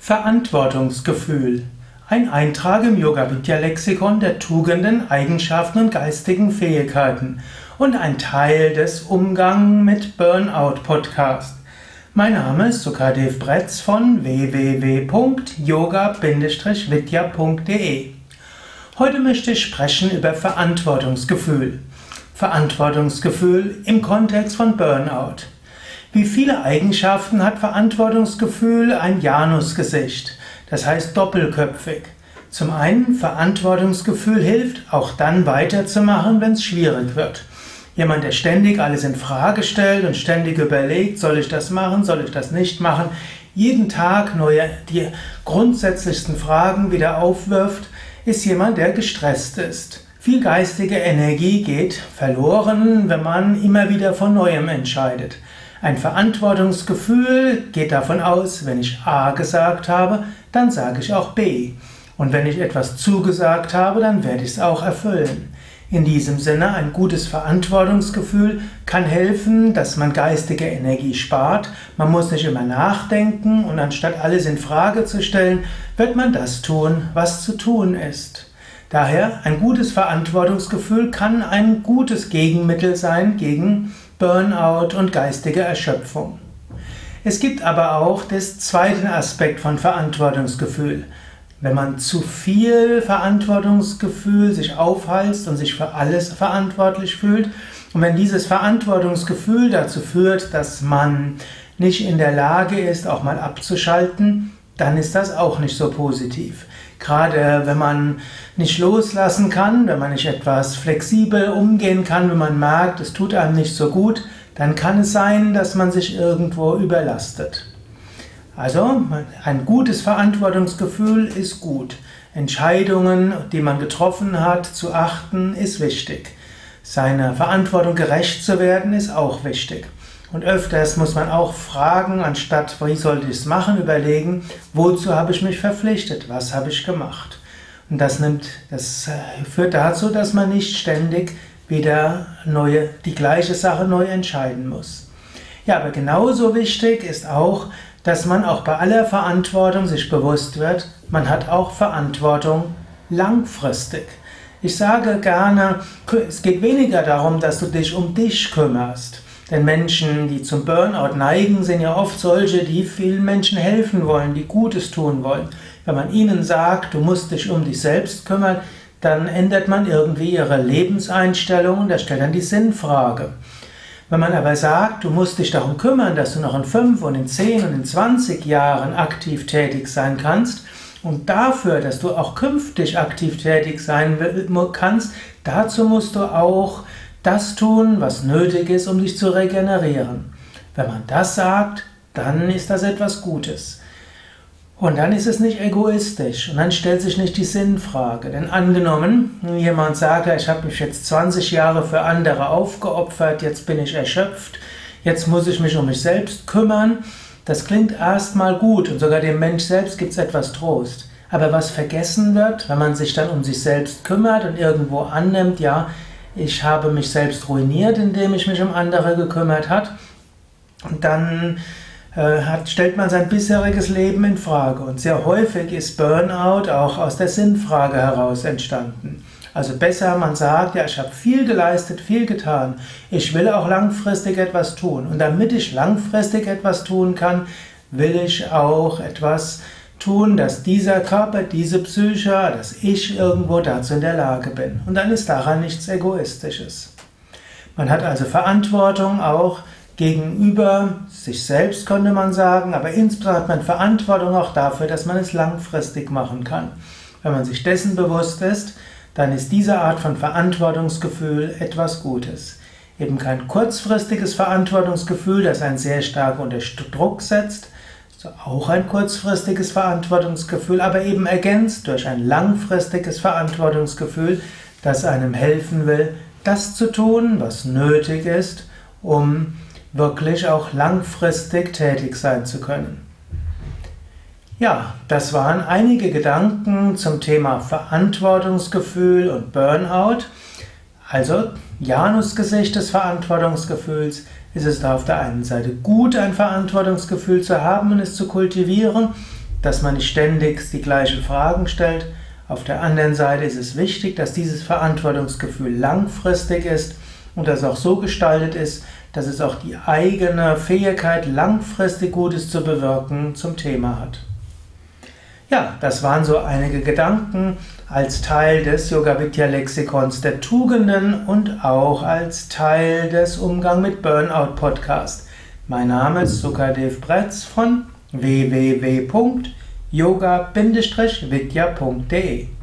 Verantwortungsgefühl. Ein Eintrag im Yoga Vidya Lexikon der Tugenden, Eigenschaften und geistigen Fähigkeiten und ein Teil des Umgang mit Burnout Podcast. Mein Name ist Sukadev Bretz von www.yoga-vidya.de. Heute möchte ich sprechen über Verantwortungsgefühl. Verantwortungsgefühl im Kontext von Burnout. Wie viele Eigenschaften hat Verantwortungsgefühl ein Janusgesicht, das heißt doppelköpfig. Zum einen, Verantwortungsgefühl hilft, auch dann weiterzumachen, wenn es schwierig wird. Jemand, der ständig alles in Frage stellt und ständig überlegt, soll ich das machen, soll ich das nicht machen, jeden Tag neue, die grundsätzlichsten Fragen wieder aufwirft, ist jemand, der gestresst ist. Viel geistige Energie geht verloren, wenn man immer wieder von neuem entscheidet. Ein Verantwortungsgefühl geht davon aus, wenn ich A gesagt habe, dann sage ich auch B. Und wenn ich etwas zugesagt habe, dann werde ich es auch erfüllen. In diesem Sinne, ein gutes Verantwortungsgefühl kann helfen, dass man geistige Energie spart. Man muss nicht immer nachdenken und anstatt alles in Frage zu stellen, wird man das tun, was zu tun ist. Daher, ein gutes Verantwortungsgefühl kann ein gutes Gegenmittel sein gegen Burnout und geistige Erschöpfung. Es gibt aber auch das zweite Aspekt von Verantwortungsgefühl. Wenn man zu viel Verantwortungsgefühl sich aufhalst und sich für alles verantwortlich fühlt und wenn dieses Verantwortungsgefühl dazu führt, dass man nicht in der Lage ist, auch mal abzuschalten, dann ist das auch nicht so positiv. Gerade wenn man nicht loslassen kann, wenn man nicht etwas flexibel umgehen kann, wenn man merkt, es tut einem nicht so gut, dann kann es sein, dass man sich irgendwo überlastet. Also ein gutes Verantwortungsgefühl ist gut. Entscheidungen, die man getroffen hat, zu achten, ist wichtig. Seiner Verantwortung gerecht zu werden, ist auch wichtig. Und öfters muss man auch fragen, anstatt wie sollte ich es machen, überlegen, wozu habe ich mich verpflichtet, was habe ich gemacht. Und das nimmt, das äh, führt dazu, dass man nicht ständig wieder neue, die gleiche Sache neu entscheiden muss. Ja, aber genauso wichtig ist auch, dass man auch bei aller Verantwortung sich bewusst wird, man hat auch Verantwortung langfristig. Ich sage gerne, es geht weniger darum, dass du dich um dich kümmerst. Denn Menschen, die zum Burnout neigen, sind ja oft solche, die vielen Menschen helfen wollen, die Gutes tun wollen. Wenn man ihnen sagt, du musst dich um dich selbst kümmern, dann ändert man irgendwie ihre Lebenseinstellung und da stellt dann die Sinnfrage. Wenn man aber sagt, du musst dich darum kümmern, dass du noch in fünf und in zehn und in zwanzig Jahren aktiv tätig sein kannst, und dafür, dass du auch künftig aktiv tätig sein kannst, dazu musst du auch das tun, was nötig ist, um dich zu regenerieren. Wenn man das sagt, dann ist das etwas Gutes. Und dann ist es nicht egoistisch und dann stellt sich nicht die Sinnfrage. Denn angenommen, jemand sagt, ich habe mich jetzt 20 Jahre für andere aufgeopfert, jetzt bin ich erschöpft, jetzt muss ich mich um mich selbst kümmern. Das klingt erstmal gut und sogar dem Mensch selbst gibt es etwas Trost. Aber was vergessen wird, wenn man sich dann um sich selbst kümmert und irgendwo annimmt, ja, ich habe mich selbst ruiniert, indem ich mich um andere gekümmert hat. Und dann äh, hat, stellt man sein bisheriges Leben in Frage. Und sehr häufig ist Burnout auch aus der Sinnfrage heraus entstanden. Also besser, man sagt, ja, ich habe viel geleistet, viel getan. Ich will auch langfristig etwas tun. Und damit ich langfristig etwas tun kann, will ich auch etwas tun, dass dieser Körper, diese Psyche, dass ich irgendwo dazu in der Lage bin. Und dann ist daran nichts Egoistisches. Man hat also Verantwortung auch gegenüber sich selbst, könnte man sagen, aber insbesondere hat man Verantwortung auch dafür, dass man es langfristig machen kann. Wenn man sich dessen bewusst ist, dann ist diese Art von Verantwortungsgefühl etwas Gutes. Eben kein kurzfristiges Verantwortungsgefühl, das einen sehr stark unter Druck setzt, auch ein kurzfristiges Verantwortungsgefühl, aber eben ergänzt durch ein langfristiges Verantwortungsgefühl, das einem helfen will, das zu tun, was nötig ist, um wirklich auch langfristig tätig sein zu können. Ja, das waren einige Gedanken zum Thema Verantwortungsgefühl und Burnout. Also Janusgesicht des Verantwortungsgefühls ist es da auf der einen Seite gut, ein Verantwortungsgefühl zu haben und es zu kultivieren. dass man nicht ständig die gleichen Fragen stellt. Auf der anderen Seite ist es wichtig, dass dieses Verantwortungsgefühl langfristig ist und das auch so gestaltet ist, dass es auch die eigene Fähigkeit, langfristig Gutes zu bewirken, zum Thema hat. Ja, das waren so einige Gedanken als Teil des Yoga Vidya Lexikons der Tugenden und auch als Teil des Umgang mit Burnout Podcast. Mein Name ist Sukadev Bretz von www.yoga-vidya.de